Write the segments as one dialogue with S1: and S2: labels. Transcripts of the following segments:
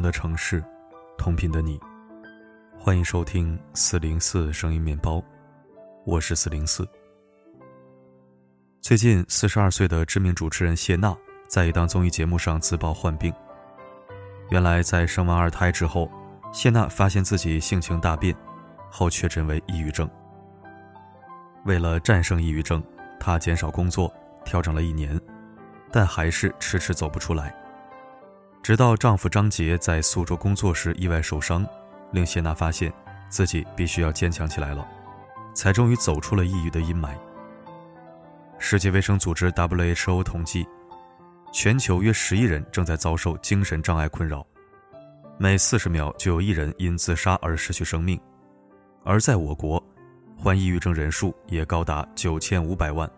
S1: 的城市，同频的你，欢迎收听四零四声音面包，我是四零四。最近，四十二岁的知名主持人谢娜在一档综艺节目上自曝患病。原来，在生完二胎之后，谢娜发现自己性情大变，后确诊为抑郁症。为了战胜抑郁症，她减少工作，调整了一年，但还是迟迟走不出来。直到丈夫张杰在苏州工作时意外受伤，令谢娜发现自己必须要坚强起来了，才终于走出了抑郁的阴霾。世界卫生组织 WHO 统计，全球约十亿人正在遭受精神障碍困扰，每四十秒就有一人因自杀而失去生命，而在我国，患抑郁症人数也高达九千五百万。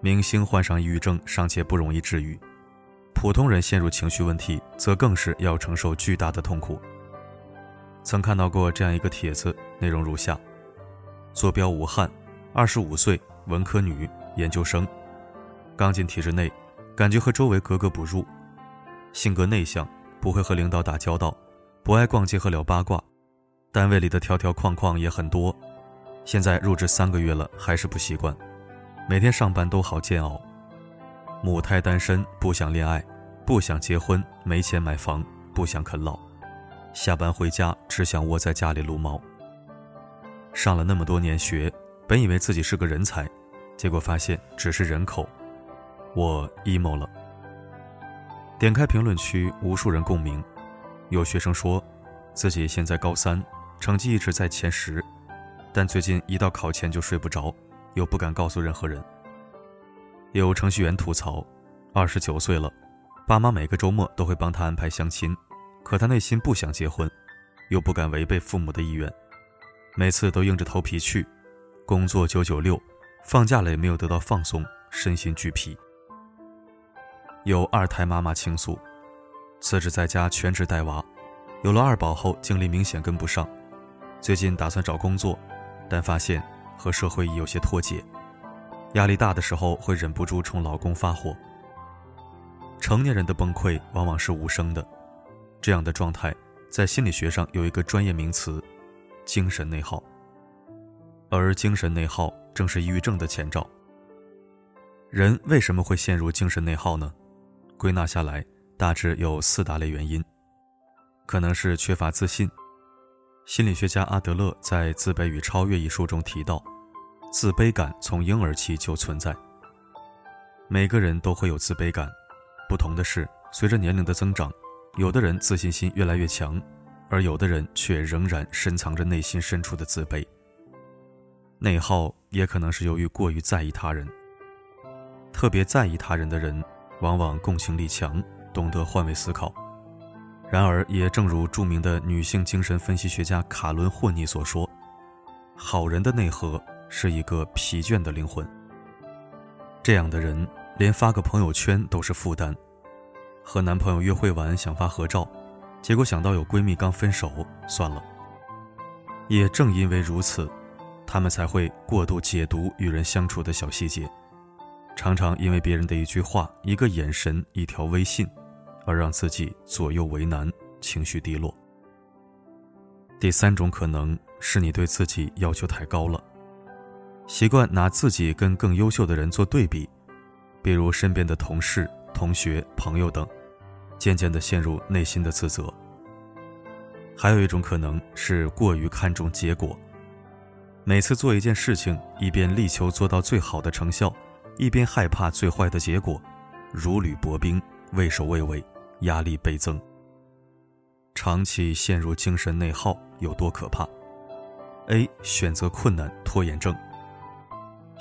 S1: 明星患上抑郁症尚且不容易治愈。普通人陷入情绪问题，则更是要承受巨大的痛苦。曾看到过这样一个帖子，内容如下：坐标武汉，二十五岁，文科女，研究生，刚进体制内，感觉和周围格格不入，性格内向，不会和领导打交道，不爱逛街和聊八卦，单位里的条条框框也很多。现在入职三个月了，还是不习惯，每天上班都好煎熬。母胎单身，不想恋爱，不想结婚，没钱买房，不想啃老，下班回家只想窝在家里撸猫。上了那么多年学，本以为自己是个人才，结果发现只是人口。我 emo 了。点开评论区，无数人共鸣。有学生说，自己现在高三，成绩一直在前十，但最近一到考前就睡不着，又不敢告诉任何人。有程序员吐槽，二十九岁了，爸妈每个周末都会帮他安排相亲，可他内心不想结婚，又不敢违背父母的意愿，每次都硬着头皮去，工作九九六，放假了也没有得到放松，身心俱疲。有二胎妈妈倾诉，辞职在家全职带娃，有了二宝后精力明显跟不上，最近打算找工作，但发现和社会已有些脱节。压力大的时候会忍不住冲老公发火。成年人的崩溃往往是无声的，这样的状态在心理学上有一个专业名词——精神内耗。而精神内耗正是抑郁症的前兆。人为什么会陷入精神内耗呢？归纳下来，大致有四大类原因，可能是缺乏自信。心理学家阿德勒在《自卑与超越》一书中提到。自卑感从婴儿期就存在，每个人都会有自卑感，不同的是，随着年龄的增长，有的人自信心越来越强，而有的人却仍然深藏着内心深处的自卑。内耗也可能是由于过于在意他人，特别在意他人的人，往往共情力强，懂得换位思考。然而，也正如著名的女性精神分析学家卡伦·霍尼所说，好人的内核。是一个疲倦的灵魂。这样的人连发个朋友圈都是负担。和男朋友约会完想发合照，结果想到有闺蜜刚分手，算了。也正因为如此，他们才会过度解读与人相处的小细节，常常因为别人的一句话、一个眼神、一条微信，而让自己左右为难，情绪低落。第三种可能是你对自己要求太高了。习惯拿自己跟更优秀的人做对比，比如身边的同事、同学、朋友等，渐渐地陷入内心的自责。还有一种可能是过于看重结果，每次做一件事情，一边力求做到最好的成效，一边害怕最坏的结果，如履薄冰，畏首畏尾，压力倍增。长期陷入精神内耗有多可怕？A. 选择困难，拖延症。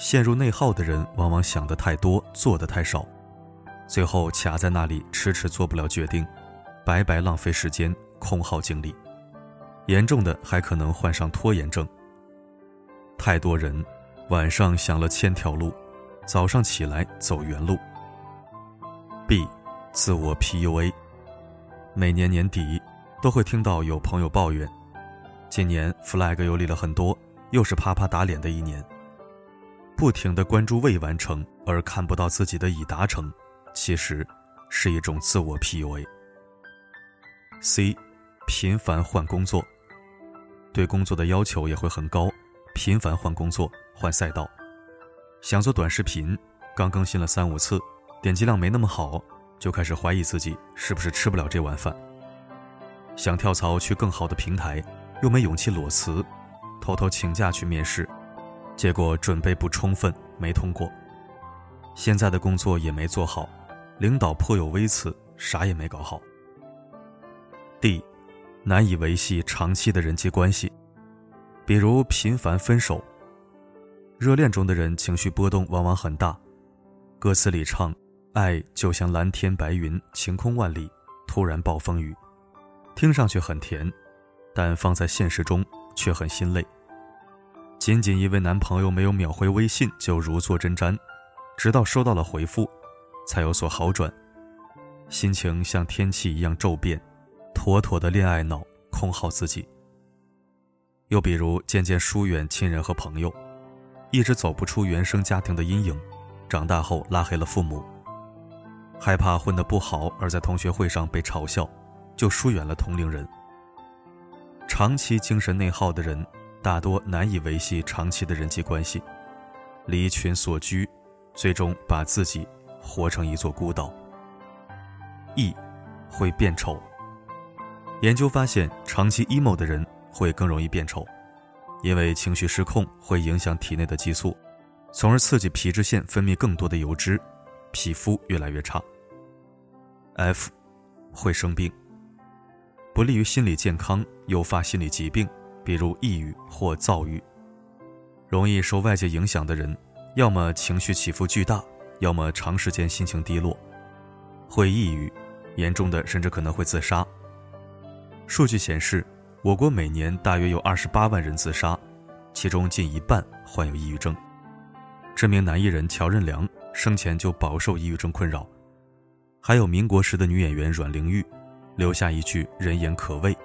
S1: 陷入内耗的人，往往想的太多，做的太少，最后卡在那里，迟迟做不了决定，白白浪费时间，空耗精力。严重的还可能患上拖延症。太多人晚上想了千条路，早上起来走原路。B，自我 PUA。每年年底都会听到有朋友抱怨，今年 flag 又立了很多，又是啪啪打脸的一年。不停的关注未完成，而看不到自己的已达成，其实是一种自我 PUA。C，频繁换工作，对工作的要求也会很高，频繁换工作、换赛道。想做短视频，刚更新了三五次，点击量没那么好，就开始怀疑自己是不是吃不了这碗饭。想跳槽去更好的平台，又没勇气裸辞，偷偷请假去面试，结果准备不充分，没通过。现在的工作也没做好，领导颇有微词，啥也没搞好。D，难以维系长期的人际关系，比如频繁分手。热恋中的人情绪波动往往很大，歌词里唱“爱就像蓝天白云，晴空万里，突然暴风雨”，听上去很甜，但放在现实中却很心累。仅仅因为男朋友没有秒回微信就如坐针毡，直到收到了回复，才有所好转，心情像天气一样骤变，妥妥的恋爱脑，空耗自己。又比如渐渐疏远亲人和朋友。一直走不出原生家庭的阴影，长大后拉黑了父母，害怕混得不好而在同学会上被嘲笑，就疏远了同龄人。长期精神内耗的人，大多难以维系长期的人际关系，离群所居，最终把自己活成一座孤岛。E，会变丑。研究发现，长期 emo 的人会更容易变丑。因为情绪失控会影响体内的激素，从而刺激皮脂腺分泌更多的油脂，皮肤越来越差。F，会生病，不利于心理健康，诱发心理疾病，比如抑郁或躁郁。容易受外界影响的人，要么情绪起伏巨大，要么长时间心情低落，会抑郁，严重的甚至可能会自杀。数据显示。我国每年大约有二十八万人自杀，其中近一半患有抑郁症。知名男艺人乔任梁生前就饱受抑郁症困扰，还有民国时的女演员阮玲玉，留下一句“人言可畏”，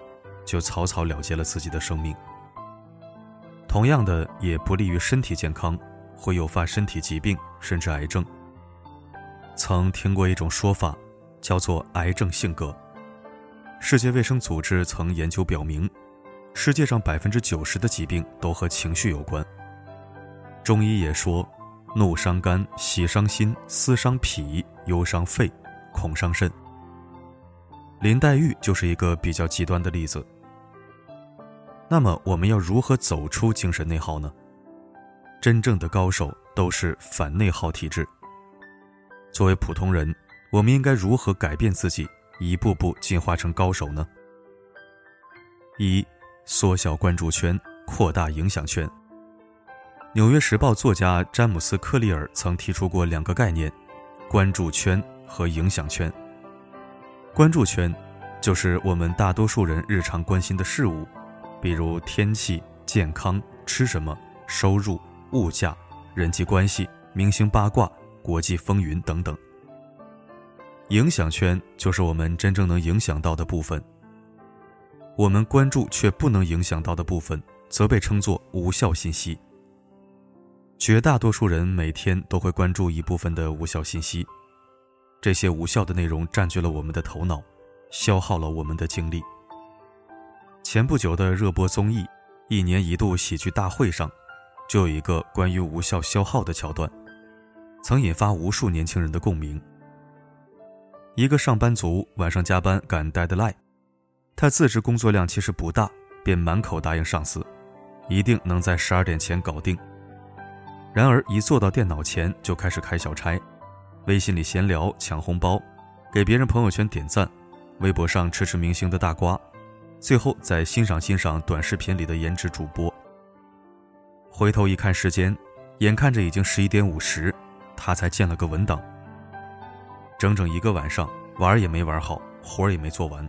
S1: 就草草了结了自己的生命。同样的，也不利于身体健康，会诱发身体疾病甚至癌症。曾听过一种说法，叫做“癌症性格”。世界卫生组织曾研究表明，世界上百分之九十的疾病都和情绪有关。中医也说，怒伤肝，喜伤心，思伤脾，忧伤肺，恐伤肾。林黛玉就是一个比较极端的例子。那么，我们要如何走出精神内耗呢？真正的高手都是反内耗体质。作为普通人，我们应该如何改变自己？一步步进化成高手呢？一、缩小关注圈，扩大影响圈。《纽约时报》作家詹姆斯·克利尔曾提出过两个概念：关注圈和影响圈。关注圈就是我们大多数人日常关心的事物，比如天气、健康、吃什么、收入、物价、人际关系、明星八卦、国际风云等等。影响圈就是我们真正能影响到的部分，我们关注却不能影响到的部分，则被称作无效信息。绝大多数人每天都会关注一部分的无效信息，这些无效的内容占据了我们的头脑，消耗了我们的精力。前不久的热播综艺《一年一度喜剧大会》上，就有一个关于无效消耗的桥段，曾引发无数年轻人的共鸣。一个上班族晚上加班赶 deadline，他自知工作量其实不大，便满口答应上司，一定能在十二点前搞定。然而一坐到电脑前就开始开小差，微信里闲聊、抢红包，给别人朋友圈点赞，微博上吃吃明星的大瓜，最后再欣赏欣赏短视频里的颜值主播。回头一看时间，眼看着已经十一点五十，他才建了个文档。整整一个晚上，玩也没玩好，活也没做完。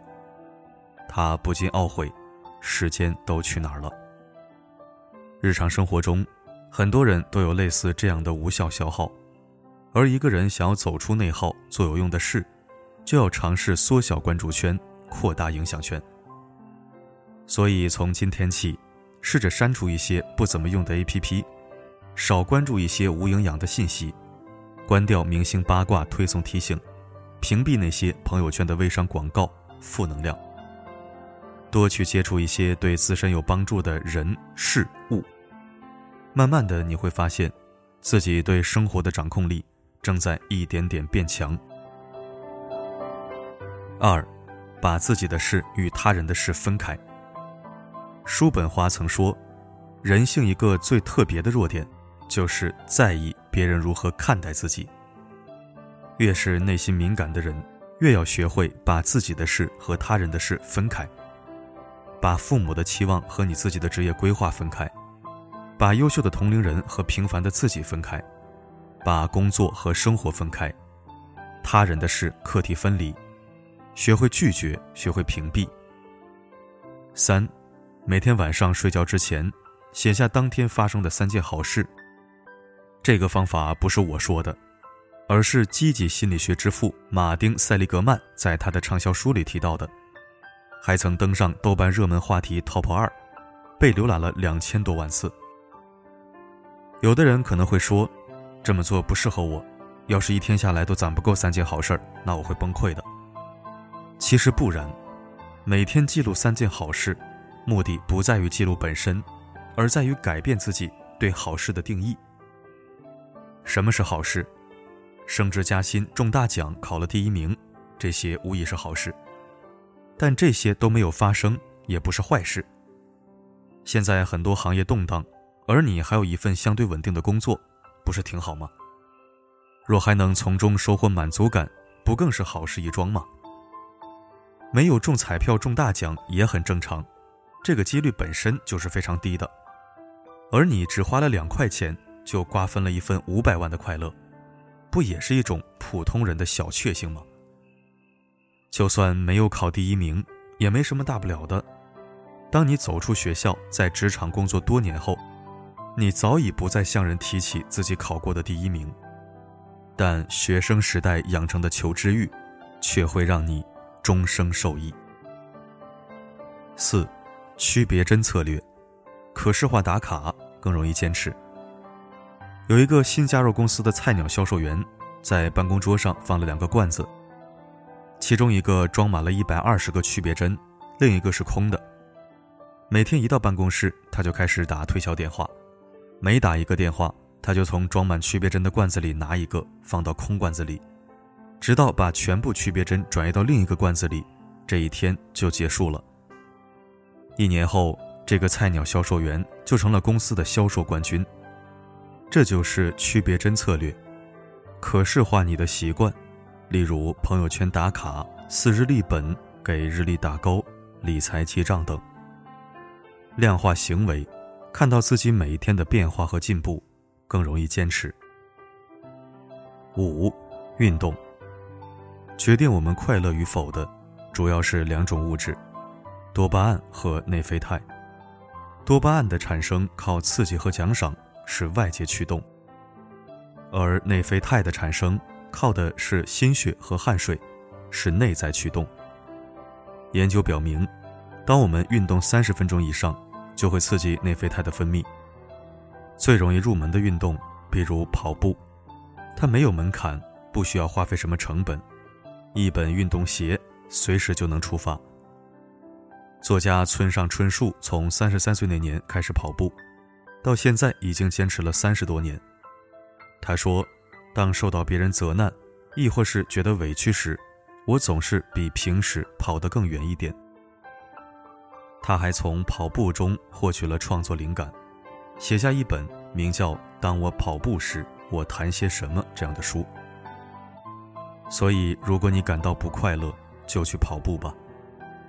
S1: 他不禁懊悔，时间都去哪儿了？日常生活中，很多人都有类似这样的无效消耗，而一个人想要走出内耗，做有用的事，就要尝试缩小关注圈，扩大影响圈。所以，从今天起，试着删除一些不怎么用的 APP，少关注一些无营养的信息。关掉明星八卦推送提醒，屏蔽那些朋友圈的微商广告、负能量。多去接触一些对自身有帮助的人事物。慢慢的，你会发现，自己对生活的掌控力正在一点点变强。二，把自己的事与他人的事分开。叔本华曾说，人性一个最特别的弱点，就是在意别人如何看待自己。越是内心敏感的人，越要学会把自己的事和他人的事分开，把父母的期望和你自己的职业规划分开，把优秀的同龄人和平凡的自己分开，把工作和生活分开，他人的事课题分离，学会拒绝，学会屏蔽。三，每天晚上睡觉之前，写下当天发生的三件好事。这个方法不是我说的。而是积极心理学之父马丁·塞利格曼在他的畅销书里提到的，还曾登上豆瓣热门话题 TOP 二，被浏览了两千多万次。有的人可能会说，这么做不适合我，要是一天下来都攒不够三件好事儿，那我会崩溃的。其实不然，每天记录三件好事，目的不在于记录本身，而在于改变自己对好事的定义。什么是好事？升职加薪、中大奖、考了第一名，这些无疑是好事，但这些都没有发生，也不是坏事。现在很多行业动荡，而你还有一份相对稳定的工作，不是挺好吗？若还能从中收获满足感，不更是好事一桩吗？没有中彩票中大奖也很正常，这个几率本身就是非常低的，而你只花了两块钱就瓜分了一份五百万的快乐。不也是一种普通人的小确幸吗？就算没有考第一名，也没什么大不了的。当你走出学校，在职场工作多年后，你早已不再向人提起自己考过的第一名，但学生时代养成的求知欲，却会让你终生受益。四，区别针策略，可视化打卡更容易坚持。有一个新加入公司的菜鸟销售员，在办公桌上放了两个罐子，其中一个装满了一百二十个区别针，另一个是空的。每天一到办公室，他就开始打推销电话，每打一个电话，他就从装满区别针的罐子里拿一个放到空罐子里，直到把全部区别针转移到另一个罐子里，这一天就结束了。一年后，这个菜鸟销售员就成了公司的销售冠军。这就是区别针策略，可视化你的习惯，例如朋友圈打卡、四日历本、给日历打勾、理财记账等。量化行为，看到自己每一天的变化和进步，更容易坚持。五，运动。决定我们快乐与否的，主要是两种物质：多巴胺和内啡肽。多巴胺的产生靠刺激和奖赏。是外界驱动，而内啡肽的产生靠的是心血和汗水，是内在驱动。研究表明，当我们运动三十分钟以上，就会刺激内啡肽的分泌。最容易入门的运动，比如跑步，它没有门槛，不需要花费什么成本，一本运动鞋随时就能出发。作家村上春树从三十三岁那年开始跑步。到现在已经坚持了三十多年。他说：“当受到别人责难，亦或是觉得委屈时，我总是比平时跑得更远一点。”他还从跑步中获取了创作灵感，写下一本名叫《当我跑步时，我谈些什么》这样的书。所以，如果你感到不快乐，就去跑步吧。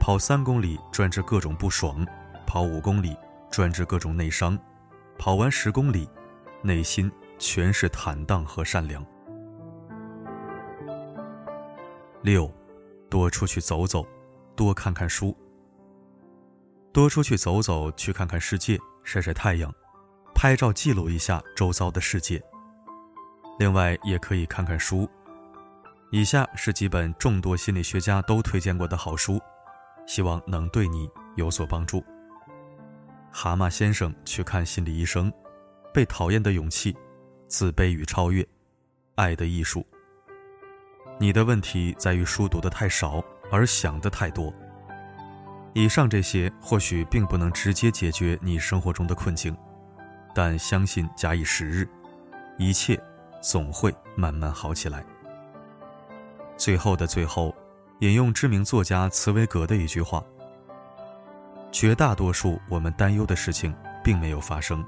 S1: 跑三公里专治各种不爽，跑五公里专治各种内伤。跑完十公里，内心全是坦荡和善良。六，多出去走走，多看看书。多出去走走，去看看世界，晒晒太阳，拍照记录一下周遭的世界。另外，也可以看看书。以下是几本众多心理学家都推荐过的好书，希望能对你有所帮助。蛤蟆先生去看心理医生，被讨厌的勇气，自卑与超越，爱的艺术。你的问题在于书读的太少，而想的太多。以上这些或许并不能直接解决你生活中的困境，但相信假以时日，一切总会慢慢好起来。最后的最后，引用知名作家茨威格的一句话：“绝大多数我们担忧的事情并没有发生，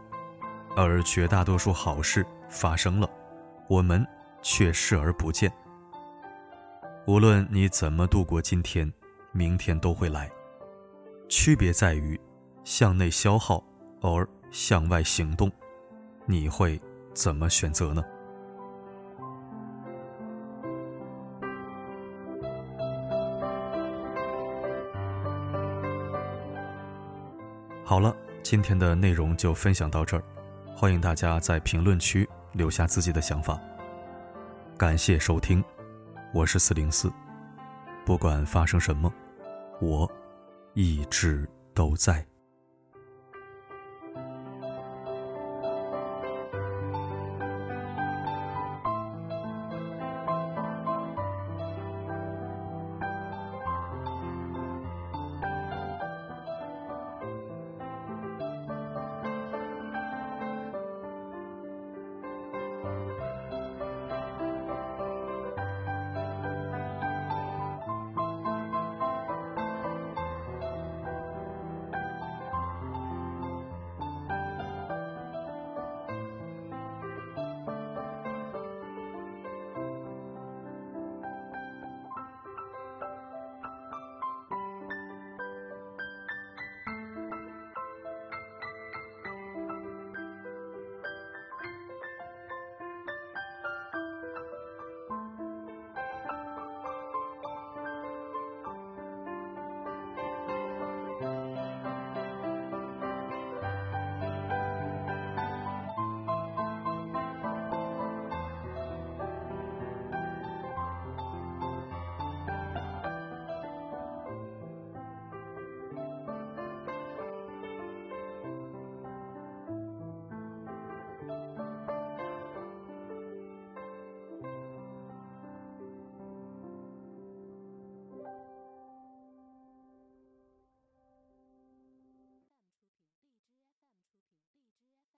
S1: 而绝大多数好事发生了，我们却视而不见。无论你怎么度过今天，明天都会来。”区别在于，向内消耗，而向外行动，你会怎么选择呢？好了，今天的内容就分享到这儿，欢迎大家在评论区留下自己的想法。感谢收听，我是四零四，不管发生什么，我。一直都在。